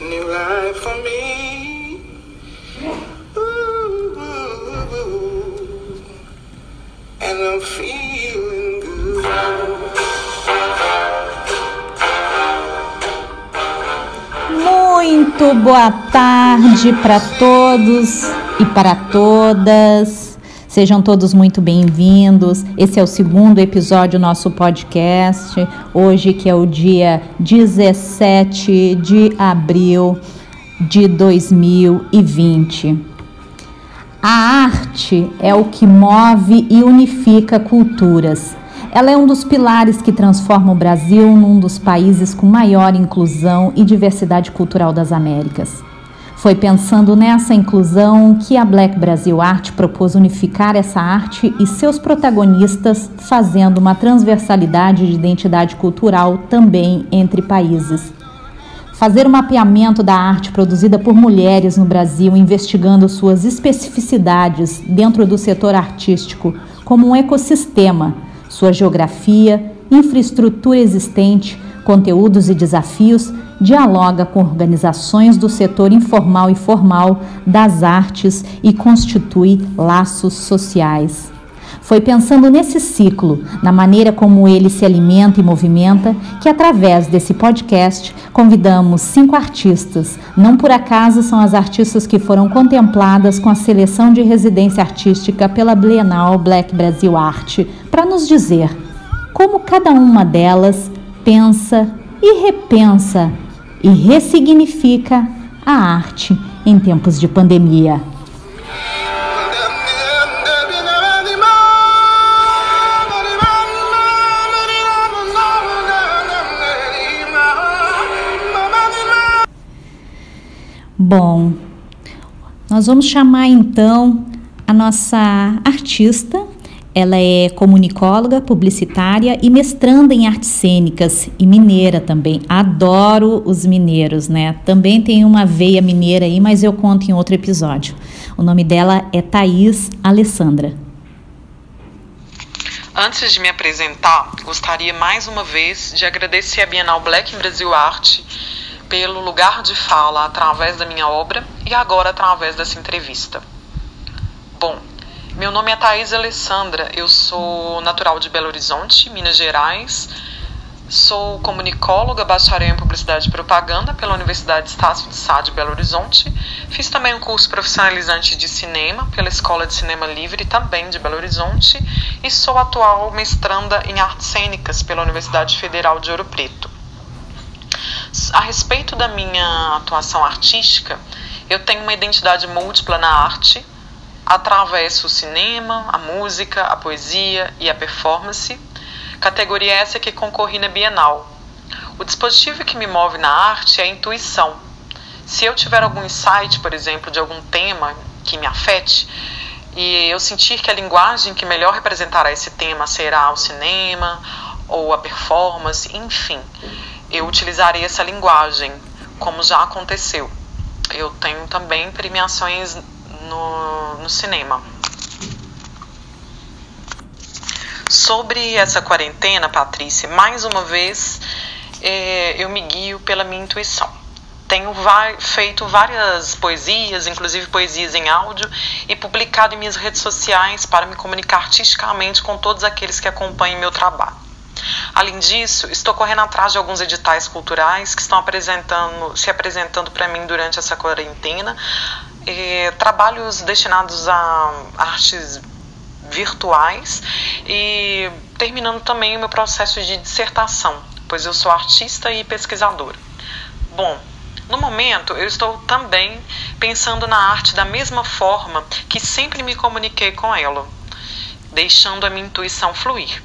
New life for me. Ooh, ooh, ooh. And I'm feeling good. Muito boa tarde para todos e para todas. Sejam todos muito bem-vindos. Esse é o segundo episódio do nosso podcast. Hoje, que é o dia 17 de abril de 2020. A arte é o que move e unifica culturas. Ela é um dos pilares que transforma o Brasil num dos países com maior inclusão e diversidade cultural das Américas. Foi pensando nessa inclusão que a Black Brasil Art propôs unificar essa arte e seus protagonistas, fazendo uma transversalidade de identidade cultural também entre países. Fazer o mapeamento da arte produzida por mulheres no Brasil, investigando suas especificidades dentro do setor artístico como um ecossistema sua geografia, infraestrutura existente, conteúdos e desafios, dialoga com organizações do setor informal e formal das artes e constitui laços sociais. Foi pensando nesse ciclo, na maneira como ele se alimenta e movimenta, que através desse podcast convidamos cinco artistas. Não por acaso são as artistas que foram contempladas com a seleção de residência artística pela Bienal Black Brasil Arte, para nos dizer como cada uma delas pensa e repensa e ressignifica a arte em tempos de pandemia. Bom, nós vamos chamar então a nossa artista. Ela é comunicóloga, publicitária e mestranda em artes cênicas e mineira também. Adoro os mineiros, né? Também tem uma veia mineira aí, mas eu conto em outro episódio. O nome dela é Thaís Alessandra. Antes de me apresentar, gostaria mais uma vez de agradecer a Bienal Black Brasil Arte pelo lugar de fala através da minha obra e agora através dessa entrevista. Meu nome é Thaís Alessandra, eu sou natural de Belo Horizonte, Minas Gerais. Sou comunicóloga, bacharel em Publicidade e Propaganda pela Universidade Estácio de Sá de Belo Horizonte. Fiz também um curso profissionalizante de cinema pela Escola de Cinema Livre, também de Belo Horizonte. E sou atual mestranda em artes cênicas pela Universidade Federal de Ouro Preto. A respeito da minha atuação artística, eu tenho uma identidade múltipla na arte, atravesso o cinema, a música, a poesia e a performance, categoria essa que concorri na Bienal. O dispositivo que me move na arte é a intuição. Se eu tiver algum insight, por exemplo, de algum tema que me afete, e eu sentir que a linguagem que melhor representará esse tema será o cinema ou a performance, enfim, eu utilizarei essa linguagem, como já aconteceu. Eu tenho também premiações no, no cinema. Sobre essa quarentena, Patrícia, mais uma vez é, eu me guio pela minha intuição. Tenho feito várias poesias, inclusive poesias em áudio, e publicado em minhas redes sociais para me comunicar artisticamente com todos aqueles que acompanham meu trabalho. Além disso, estou correndo atrás de alguns editais culturais que estão apresentando, se apresentando para mim durante essa quarentena, e, trabalhos destinados a artes virtuais e terminando também o meu processo de dissertação, pois eu sou artista e pesquisadora. Bom, no momento eu estou também pensando na arte da mesma forma que sempre me comuniquei com ela, deixando a minha intuição fluir.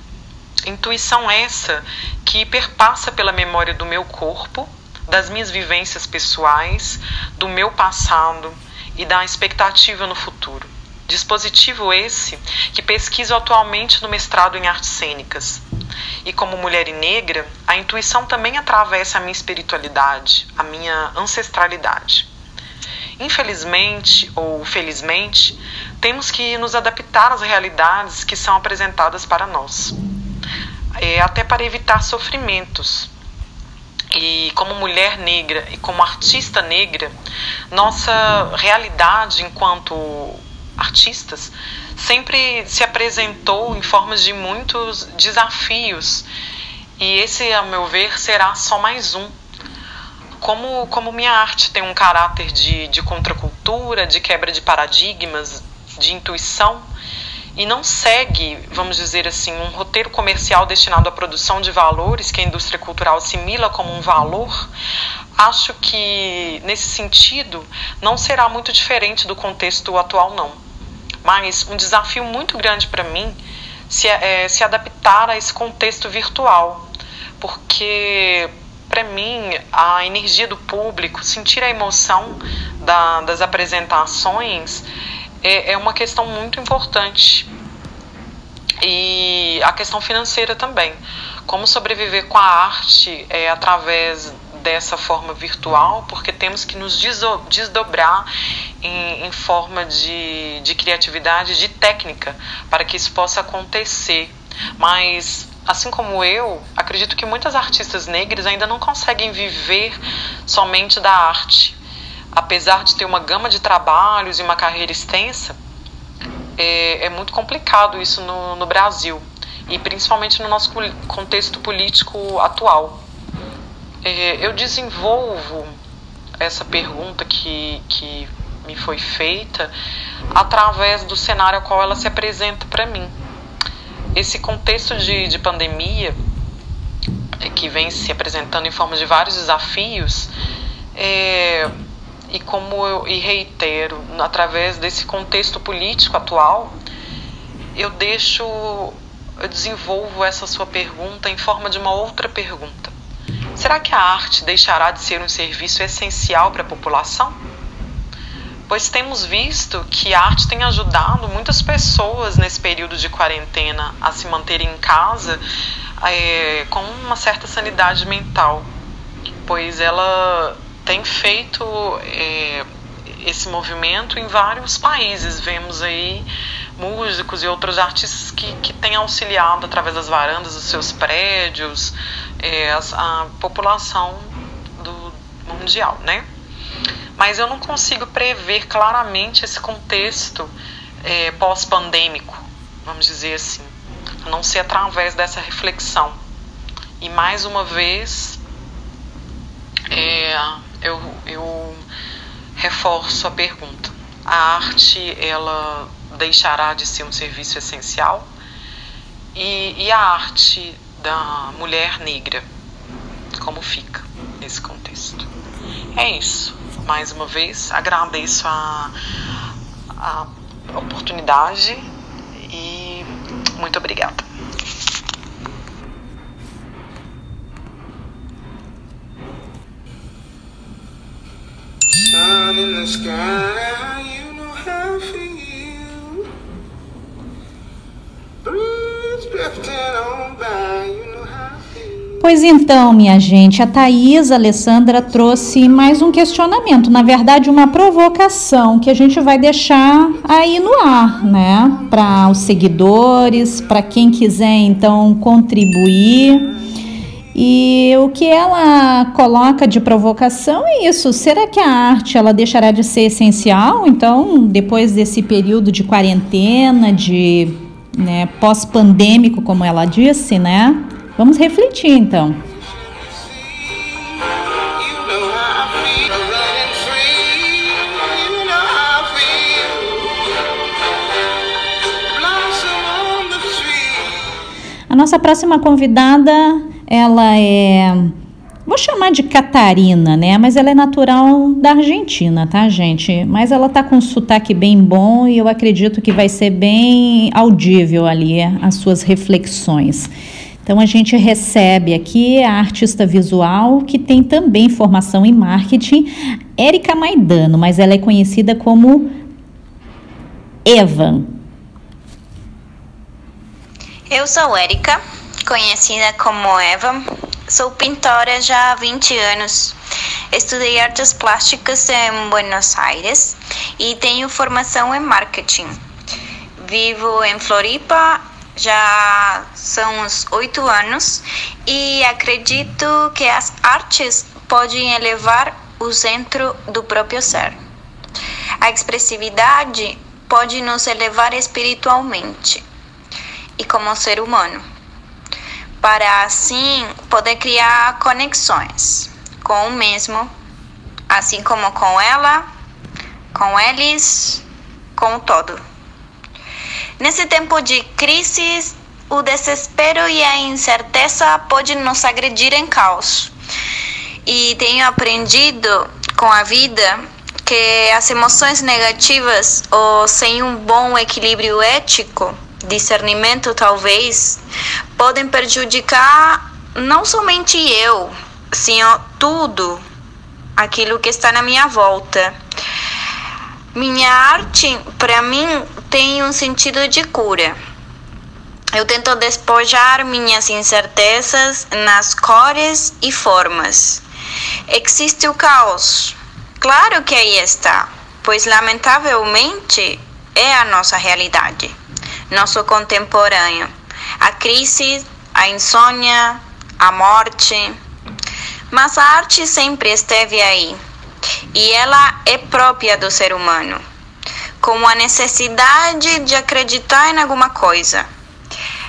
Intuição essa que perpassa pela memória do meu corpo, das minhas vivências pessoais, do meu passado e da expectativa no futuro. Dispositivo esse que pesquiso atualmente no mestrado em artes cênicas. E como mulher e negra, a intuição também atravessa a minha espiritualidade, a minha ancestralidade. Infelizmente ou felizmente, temos que nos adaptar às realidades que são apresentadas para nós, é, até para evitar sofrimentos. E como mulher negra e como artista negra, nossa realidade enquanto artistas sempre se apresentou em formas de muitos desafios. E esse, a meu ver, será só mais um. Como, como minha arte tem um caráter de, de contracultura, de quebra de paradigmas, de intuição, e não segue, vamos dizer assim, um roteiro comercial destinado à produção de valores que a indústria cultural assimila como um valor, acho que nesse sentido não será muito diferente do contexto atual, não. Mas um desafio muito grande para mim se, é, se adaptar a esse contexto virtual, porque para mim a energia do público, sentir a emoção da, das apresentações é, é uma questão muito importante. E a questão financeira também. Como sobreviver com a arte é, através dessa forma virtual, porque temos que nos desdobrar em, em forma de, de criatividade, de técnica, para que isso possa acontecer. Mas assim como eu, acredito que muitas artistas negras ainda não conseguem viver somente da arte apesar de ter uma gama de trabalhos e uma carreira extensa, é, é muito complicado isso no, no Brasil e principalmente no nosso contexto político atual. É, eu desenvolvo essa pergunta que, que me foi feita através do cenário ao qual ela se apresenta para mim. Esse contexto de, de pandemia, é, que vem se apresentando em forma de vários desafios, é, e como eu e reitero, através desse contexto político atual, eu deixo, eu desenvolvo essa sua pergunta em forma de uma outra pergunta. Será que a arte deixará de ser um serviço essencial para a população? Pois temos visto que a arte tem ajudado muitas pessoas nesse período de quarentena a se manterem em casa é, com uma certa sanidade mental, pois ela tem feito é, esse movimento em vários países. Vemos aí músicos e outros artistas que, que têm auxiliado através das varandas dos seus prédios é, a, a população do mundial, né? Mas eu não consigo prever claramente esse contexto é, pós-pandêmico, vamos dizer assim, a não ser através dessa reflexão. E mais uma vez, é, eu, eu reforço a pergunta. A arte, ela deixará de ser um serviço essencial? E, e a arte da mulher negra, como fica nesse contexto? É isso. Mais uma vez, agradeço a, a oportunidade e muito obrigada. Pois então, minha gente, a Thaís Alessandra trouxe mais um questionamento, na verdade, uma provocação que a gente vai deixar aí no ar, né? Para os seguidores, para quem quiser então contribuir. E o que ela coloca de provocação é isso. Será que a arte ela deixará de ser essencial? Então, depois desse período de quarentena, de né, pós-pandêmico, como ela disse, né? Vamos refletir então. A nossa próxima convidada ela é. Vou chamar de Catarina, né? Mas ela é natural da Argentina, tá, gente? Mas ela tá com um sotaque bem bom e eu acredito que vai ser bem audível ali as suas reflexões. Então a gente recebe aqui a artista visual que tem também formação em marketing, Érica Maidano, mas ela é conhecida como Evan. Eu sou Érica, conhecida como Eva. Sou pintora já há 20 anos. Estudei artes plásticas em Buenos Aires e tenho formação em marketing. Vivo em Floripa já são uns oito anos e acredito que as artes podem elevar o centro do próprio ser. A expressividade pode nos elevar espiritualmente e como ser humano, para assim poder criar conexões com o mesmo, assim como com ela, com eles, com o todo. Nesse tempo de crise, o desespero e a incerteza podem nos agredir em caos. E tenho aprendido com a vida que as emoções negativas ou sem um bom equilíbrio ético, discernimento talvez, podem prejudicar não somente eu, sim tudo aquilo que está na minha volta. Minha arte, para mim, tem um sentido de cura. Eu tento despojar minhas incertezas nas cores e formas. Existe o caos? Claro que aí está, pois lamentavelmente é a nossa realidade, nosso contemporâneo. A crise, a insônia, a morte. Mas a arte sempre esteve aí e ela é própria do ser humano como a necessidade de acreditar em alguma coisa.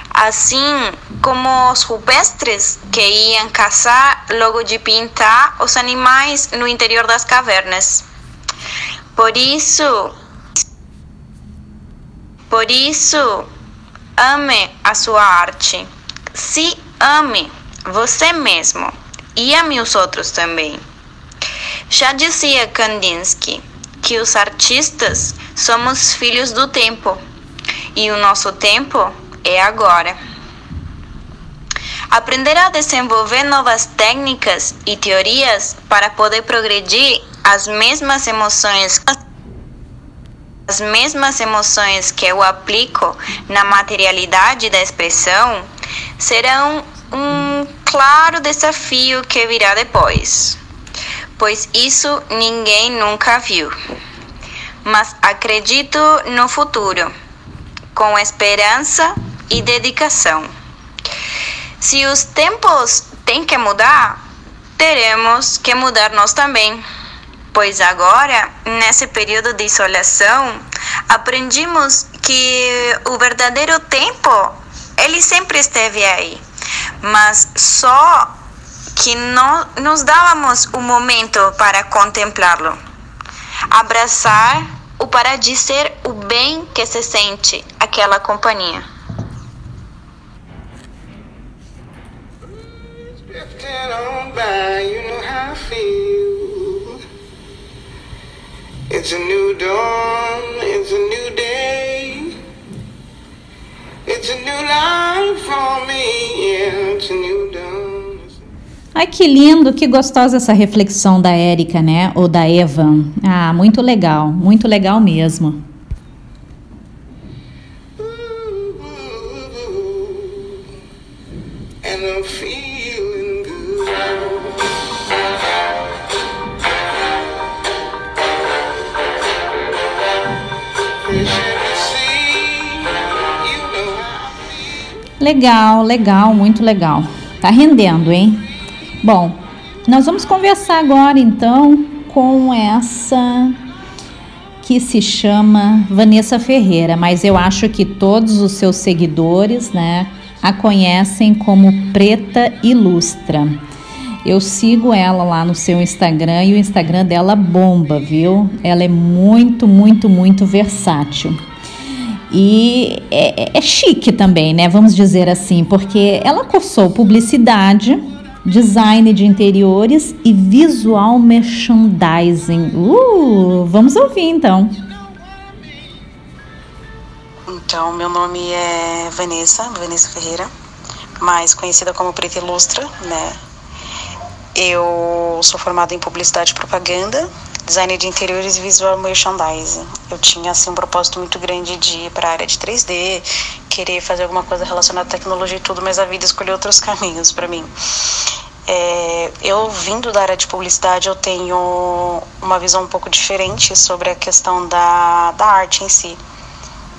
Assim como os rupestres que iam caçar logo de pintar os animais no interior das cavernas. Por isso, por isso, ame a sua arte. Se ame você mesmo e ame os outros também. Já dizia Kandinsky que os artistas somos filhos do tempo e o nosso tempo é agora. Aprender a desenvolver novas técnicas e teorias para poder progredir as mesmas emoções as mesmas emoções que eu aplico na materialidade da expressão serão um claro desafio que virá depois pois isso ninguém nunca viu. Mas acredito no futuro, com esperança e dedicação. Se os tempos têm que mudar, teremos que mudar nós também. Pois agora, nesse período de isolação, aprendimos que o verdadeiro tempo, ele sempre esteve aí, mas só que não nos dávamos um momento para contemplá-lo. Abraçar o para dizer o bem que se sente aquela companhia. It's a new dawn, it's a new day. It's a new life for me, yeah, it's a new dawn. Ai, que lindo, que gostosa essa reflexão da Érica, né? Ou da Evan. Ah, muito legal, muito legal mesmo. Legal, legal, muito legal. Tá rendendo, hein? Bom, nós vamos conversar agora então com essa que se chama Vanessa Ferreira, mas eu acho que todos os seus seguidores, né, a conhecem como Preta Ilustra. Eu sigo ela lá no seu Instagram e o Instagram dela bomba, viu? Ela é muito, muito, muito versátil. E é, é chique também, né? Vamos dizer assim, porque ela cursou publicidade design de interiores e visual merchandising. Uh, vamos ouvir então. Então, meu nome é Vanessa, Vanessa Ferreira. mais conhecida como Preta Ilustra, né? Eu sou formada em publicidade e propaganda, design de interiores e visual merchandising. Eu tinha assim um propósito muito grande de ir para a área de 3D, querer fazer alguma coisa relacionada à tecnologia e tudo, mas a vida escolheu outros caminhos para mim. É, eu vindo da área de publicidade, eu tenho uma visão um pouco diferente sobre a questão da, da arte em si.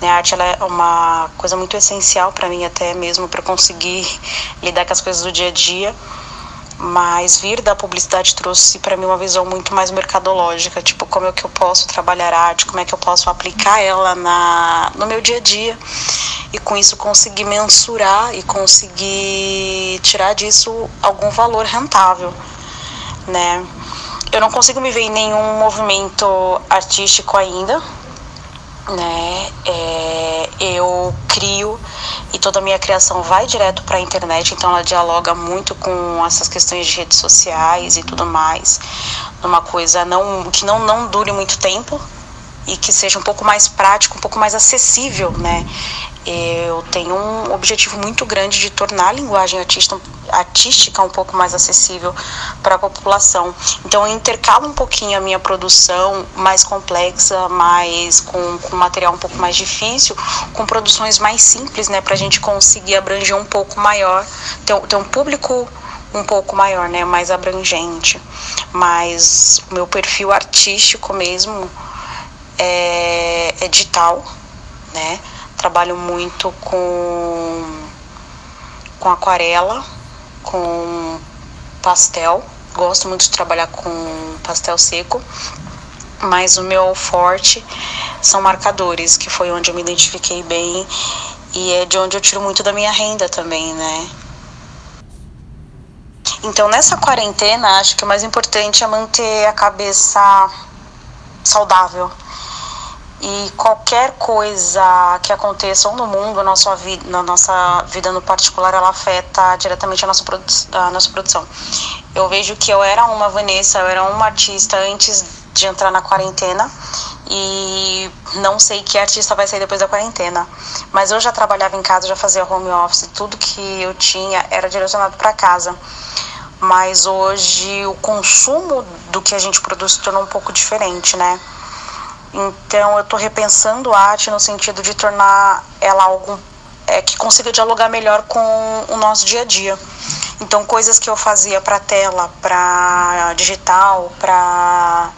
Né, a arte ela é uma coisa muito essencial para mim, até mesmo para conseguir lidar com as coisas do dia a dia. Mas vir da publicidade trouxe para mim uma visão muito mais mercadológica, tipo como é que eu posso trabalhar arte, como é que eu posso aplicar ela na, no meu dia a dia e com isso conseguir mensurar e conseguir tirar disso algum valor rentável, né? Eu não consigo me ver em nenhum movimento artístico ainda, né? É, eu crio e toda a minha criação vai direto para a internet, então ela dialoga muito com essas questões de redes sociais e tudo mais, uma coisa não que não não dure muito tempo e que seja um pouco mais prático, um pouco mais acessível, né? eu tenho um objetivo muito grande de tornar a linguagem artista, artística um pouco mais acessível para a população. Então eu intercalo um pouquinho a minha produção mais complexa, mais com, com material um pouco mais difícil, com produções mais simples, né, para a gente conseguir abranger um pouco maior, ter, ter um público um pouco maior, né, mais abrangente. Mas o meu perfil artístico mesmo é, é digital, né? Trabalho muito com, com aquarela, com pastel. Gosto muito de trabalhar com pastel seco, mas o meu forte são marcadores, que foi onde eu me identifiquei bem e é de onde eu tiro muito da minha renda também, né? Então, nessa quarentena, acho que o mais importante é manter a cabeça saudável e qualquer coisa que aconteça no mundo, na nossa vida, na nossa vida no particular, ela afeta diretamente a nossa, a nossa produção. Eu vejo que eu era uma Vanessa, eu era uma artista antes de entrar na quarentena e não sei que artista vai sair depois da quarentena. Mas eu já trabalhava em casa, já fazia home office, tudo que eu tinha era direcionado para casa. Mas hoje o consumo do que a gente produz se tornou um pouco diferente, né? Então eu estou repensando a arte no sentido de tornar ela algo é, que consiga dialogar melhor com o nosso dia a dia. Então coisas que eu fazia para tela, para digital, para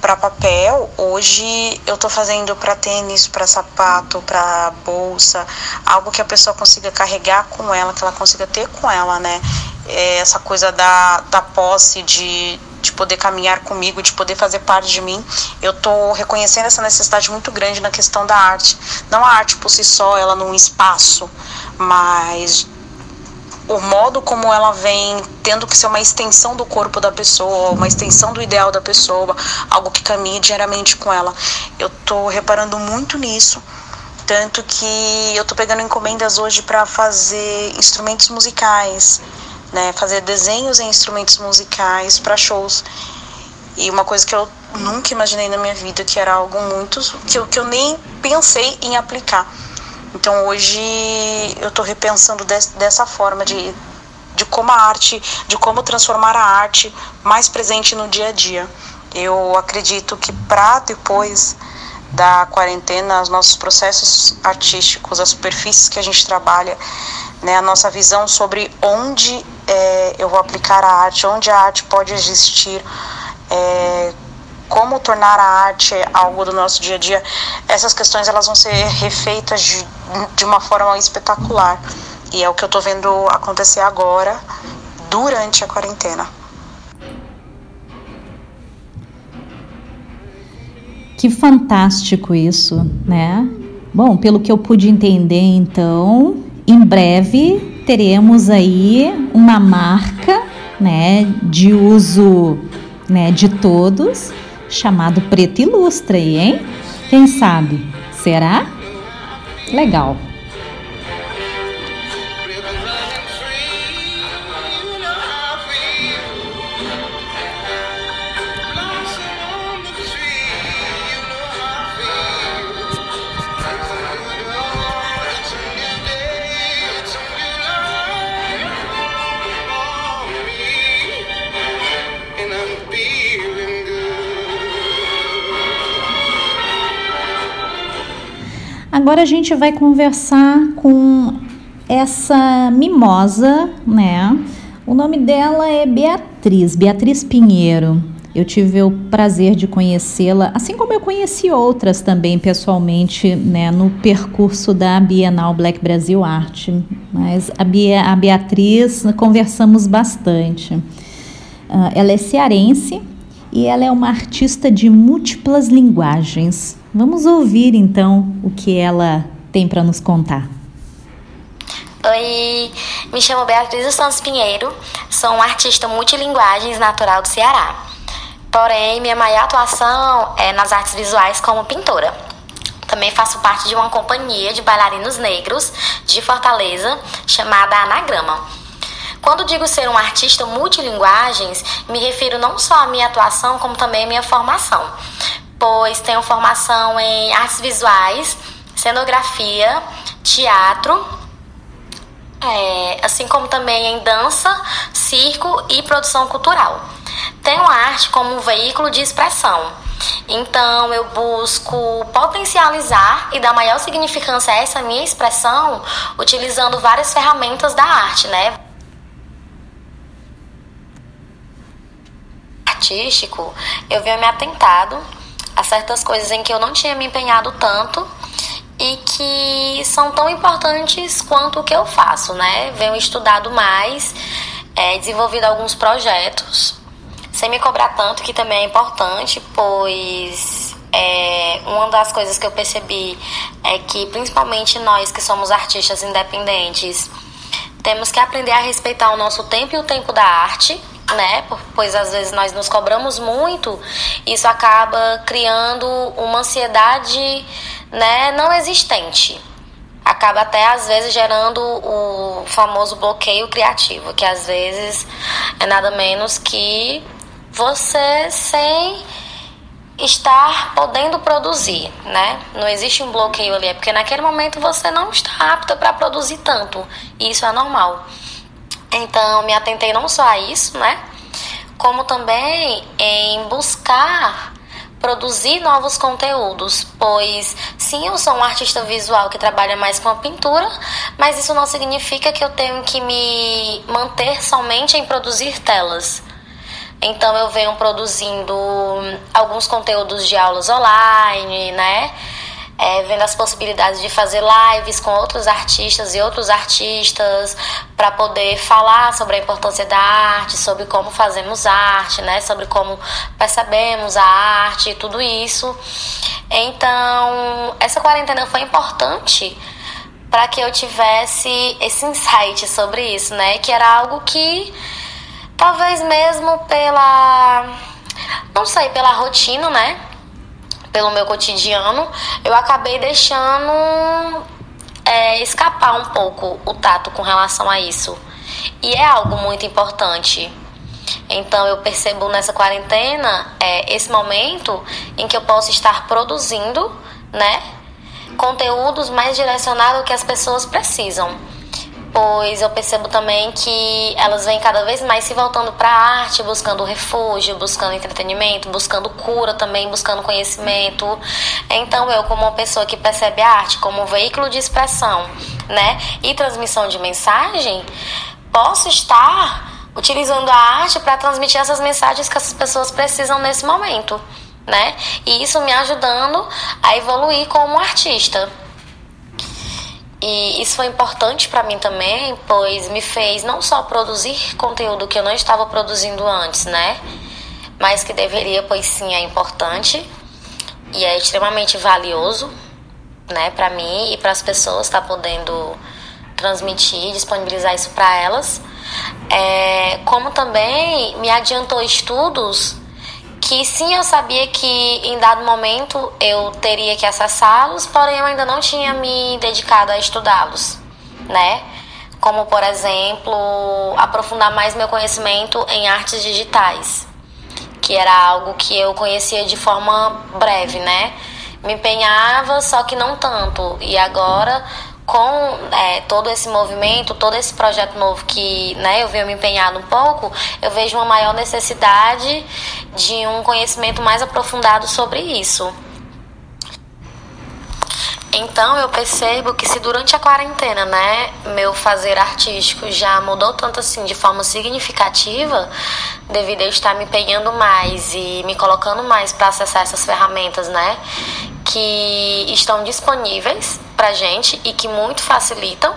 para papel, hoje eu estou fazendo para tênis, para sapato, para bolsa, algo que a pessoa consiga carregar com ela, que ela consiga ter com ela, né? É essa coisa da, da posse, de, de poder caminhar comigo, de poder fazer parte de mim, eu tô reconhecendo essa necessidade muito grande na questão da arte. Não a arte por si só, ela num espaço, mas o modo como ela vem tendo que ser uma extensão do corpo da pessoa, uma extensão do ideal da pessoa, algo que caminhe diariamente com ela. Eu tô reparando muito nisso, tanto que eu tô pegando encomendas hoje para fazer instrumentos musicais né, fazer desenhos em instrumentos musicais para shows. E uma coisa que eu nunca imaginei na minha vida, que era algo muito que eu, que eu nem pensei em aplicar. Então hoje eu estou repensando des, dessa forma de, de como a arte, de como transformar a arte mais presente no dia a dia. Eu acredito que para depois da quarentena, os nossos processos artísticos, as superfícies que a gente trabalha, né, a nossa visão sobre onde é, eu vou aplicar a arte, onde a arte pode existir, é, como tornar a arte algo do nosso dia a dia, essas questões elas vão ser refeitas de, de uma forma espetacular. E é o que eu estou vendo acontecer agora, durante a quarentena. Que fantástico isso, né? Bom, pelo que eu pude entender, então, em breve teremos aí uma marca, né, de uso, né, de todos, chamado Preto Ilustra, aí, hein? Quem sabe? Será? Legal. Agora a gente vai conversar com essa mimosa, né? O nome dela é Beatriz, Beatriz Pinheiro. Eu tive o prazer de conhecê-la, assim como eu conheci outras também pessoalmente, né, no percurso da Bienal Black Brasil Arte. Mas a, Bia, a Beatriz conversamos bastante. Uh, ela é cearense e ela é uma artista de múltiplas linguagens. Vamos ouvir então o que ela tem para nos contar. Oi, me chamo Beatriz Santos Pinheiro, sou uma artista multilinguagens natural do Ceará. Porém, minha maior atuação é nas artes visuais como pintora. Também faço parte de uma companhia de bailarinos negros de Fortaleza chamada Anagrama. Quando digo ser um artista multilinguagens, me refiro não só à minha atuação, como também à minha formação, pois tenho formação em artes visuais, cenografia, teatro, é, assim como também em dança, circo e produção cultural. Tenho a arte como um veículo de expressão. Então eu busco potencializar e dar maior significância a essa minha expressão utilizando várias ferramentas da arte, né? Artístico, eu venho me atentado a certas coisas em que eu não tinha me empenhado tanto e que são tão importantes quanto o que eu faço, né? Venho estudado mais, é, desenvolvido alguns projetos sem me cobrar tanto, que também é importante, pois é, uma das coisas que eu percebi é que, principalmente nós que somos artistas independentes, temos que aprender a respeitar o nosso tempo e o tempo da arte, né? Pois às vezes nós nos cobramos muito, isso acaba criando uma ansiedade, né, não existente. Acaba até às vezes gerando o famoso bloqueio criativo, que às vezes é nada menos que você sem estar podendo produzir, né? Não existe um bloqueio ali, é porque naquele momento você não está apta para produzir tanto, e isso é normal. Então, me atentei não só a isso, né? Como também em buscar produzir novos conteúdos, pois sim, eu sou um artista visual que trabalha mais com a pintura, mas isso não significa que eu tenho que me manter somente em produzir telas. Então eu venho produzindo alguns conteúdos de aulas online, né? É, vendo as possibilidades de fazer lives com outros artistas e outros artistas para poder falar sobre a importância da arte, sobre como fazemos arte, né? Sobre como percebemos a arte e tudo isso. Então, essa quarentena foi importante para que eu tivesse esse insight sobre isso, né? Que era algo que Talvez mesmo pela. Não sei, pela rotina, né? Pelo meu cotidiano, eu acabei deixando é, escapar um pouco o tato com relação a isso. E é algo muito importante. Então eu percebo nessa quarentena é, esse momento em que eu posso estar produzindo, né? Conteúdos mais direcionados ao que as pessoas precisam pois eu percebo também que elas vêm cada vez mais se voltando para a arte, buscando refúgio, buscando entretenimento, buscando cura também, buscando conhecimento. Então eu, como uma pessoa que percebe a arte como um veículo de expressão, né, e transmissão de mensagem, posso estar utilizando a arte para transmitir essas mensagens que essas pessoas precisam nesse momento, né? E isso me ajudando a evoluir como artista. E isso foi importante para mim também, pois me fez não só produzir conteúdo que eu não estava produzindo antes, né? Mas que deveria, pois sim, é importante e é extremamente valioso, né, para mim e para as pessoas estar tá podendo transmitir, disponibilizar isso para elas. É, como também me adiantou estudos que sim, eu sabia que em dado momento eu teria que acessá-los, porém eu ainda não tinha me dedicado a estudá-los, né? Como, por exemplo, aprofundar mais meu conhecimento em artes digitais, que era algo que eu conhecia de forma breve, né? Me empenhava, só que não tanto. E agora com é, todo esse movimento, todo esse projeto novo que né, eu venho me empenhado um pouco, eu vejo uma maior necessidade de um conhecimento mais aprofundado sobre isso. Então eu percebo que se durante a quarentena, né, meu fazer artístico já mudou tanto assim de forma significativa, devido a eu estar me empenhando mais e me colocando mais para acessar essas ferramentas, né, que estão disponíveis pra gente e que muito facilitam.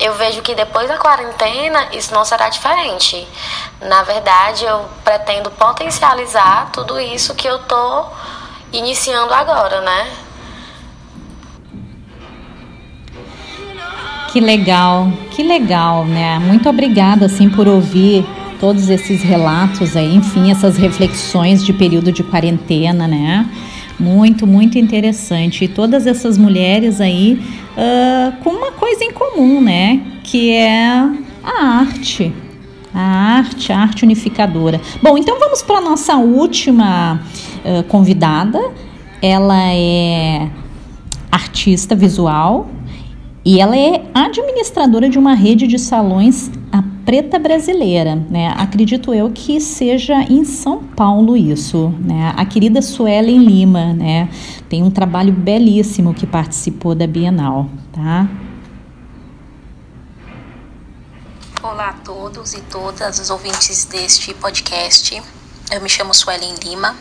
Eu vejo que depois da quarentena isso não será diferente. Na verdade, eu pretendo potencializar tudo isso que eu tô iniciando agora, né? Que legal, que legal, né? Muito obrigada, assim, por ouvir todos esses relatos aí, enfim, essas reflexões de período de quarentena, né? Muito, muito interessante. E todas essas mulheres aí uh, com uma coisa em comum, né? Que é a arte. A arte, a arte unificadora. Bom, então vamos para a nossa última uh, convidada. Ela é artista visual, e ela é administradora de uma rede de salões, Preta Brasileira, né? Acredito eu que seja em São Paulo isso, né? A querida Suelen Lima, né? Tem um trabalho belíssimo que participou da Bienal, tá? Olá a todos e todas os ouvintes deste podcast. Eu me chamo Suelen Lima.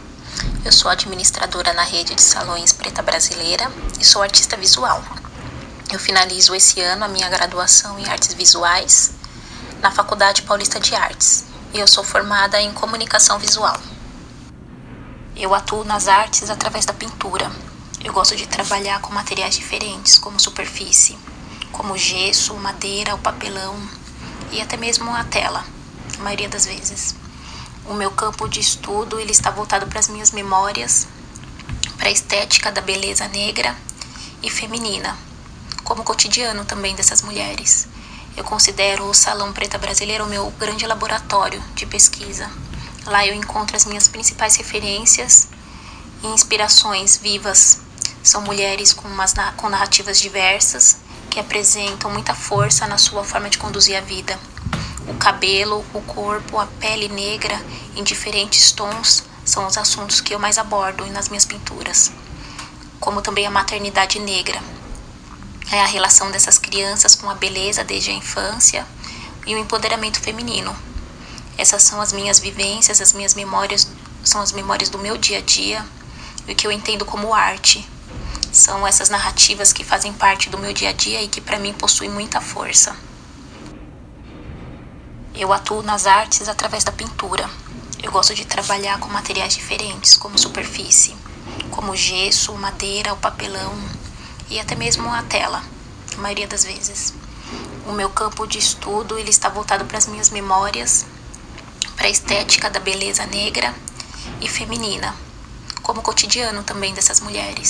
Eu sou administradora na rede de salões Preta Brasileira e sou artista visual. Eu finalizo esse ano a minha graduação em artes visuais na Faculdade Paulista de Artes e eu sou formada em comunicação visual. Eu atuo nas artes através da pintura. Eu gosto de trabalhar com materiais diferentes, como superfície, como gesso, madeira, o papelão e até mesmo a tela, a maioria das vezes. O meu campo de estudo ele está voltado para as minhas memórias, para a estética da beleza negra e feminina, como cotidiano também dessas mulheres. Eu considero o Salão Preta Brasileiro o meu grande laboratório de pesquisa. Lá eu encontro as minhas principais referências e inspirações vivas. São mulheres com, umas, com narrativas diversas que apresentam muita força na sua forma de conduzir a vida. O cabelo, o corpo, a pele negra em diferentes tons são os assuntos que eu mais abordo nas minhas pinturas, como também a maternidade negra, é a relação dessas crianças com a beleza desde a infância e o empoderamento feminino. Essas são as minhas vivências, as minhas memórias, são as memórias do meu dia a dia e o que eu entendo como arte. São essas narrativas que fazem parte do meu dia a dia e que para mim possuem muita força. Eu atuo nas artes através da pintura. Eu gosto de trabalhar com materiais diferentes, como superfície, como gesso, madeira, o papelão, e até mesmo a tela, a maioria das vezes. O meu campo de estudo ele está voltado para as minhas memórias, para a estética da beleza negra e feminina, como cotidiano também dessas mulheres.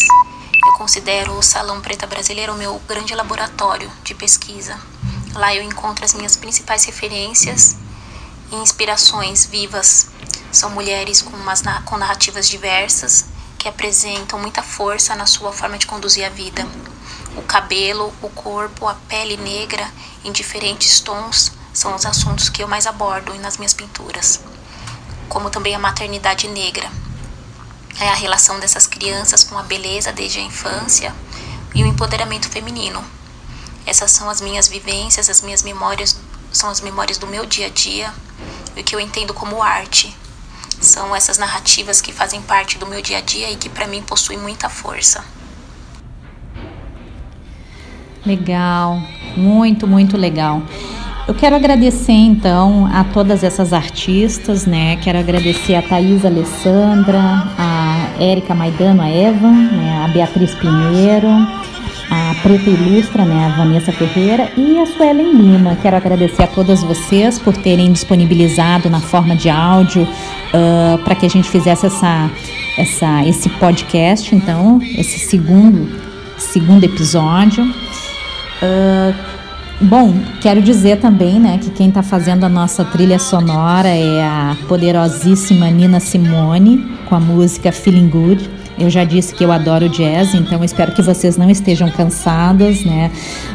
Eu considero o Salão Preta Brasileiro o meu grande laboratório de pesquisa. Lá eu encontro as minhas principais referências e inspirações vivas. São mulheres com, umas, com narrativas diversas que apresentam muita força na sua forma de conduzir a vida. O cabelo, o corpo, a pele negra em diferentes tons são os assuntos que eu mais abordo nas minhas pinturas, como também a maternidade negra. É a relação dessas crianças com a beleza desde a infância e o empoderamento feminino. Essas são as minhas vivências, as minhas memórias, são as memórias do meu dia a dia, o que eu entendo como arte, são essas narrativas que fazem parte do meu dia a dia e que para mim possuem muita força. Legal, muito, muito legal. Eu quero agradecer então a todas essas artistas, né? Quero agradecer a Thaís Alessandra, a Érica Maidano, a Eva, né? a Beatriz Pinheiro, a Preta Ilustra, né, a Vanessa Ferreira e a Suelen Lima. Quero agradecer a todas vocês por terem disponibilizado na forma de áudio uh, para que a gente fizesse essa, essa, esse podcast, então, esse segundo, segundo episódio. Uh, bom, quero dizer também, né, que quem está fazendo a nossa trilha sonora é a poderosíssima Nina Simone com a música Feeling Good. Eu já disse que eu adoro jazz, então espero que vocês não estejam cansadas, né?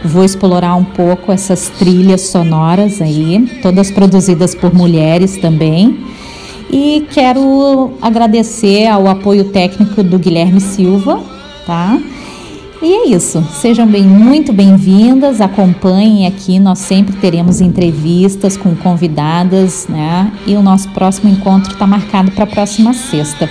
Vou explorar um pouco essas trilhas sonoras aí, todas produzidas por mulheres também. E quero agradecer ao apoio técnico do Guilherme Silva, tá? E é isso. Sejam bem, muito bem-vindas. Acompanhem aqui. Nós sempre teremos entrevistas com convidadas, né? E o nosso próximo encontro está marcado para a próxima sexta.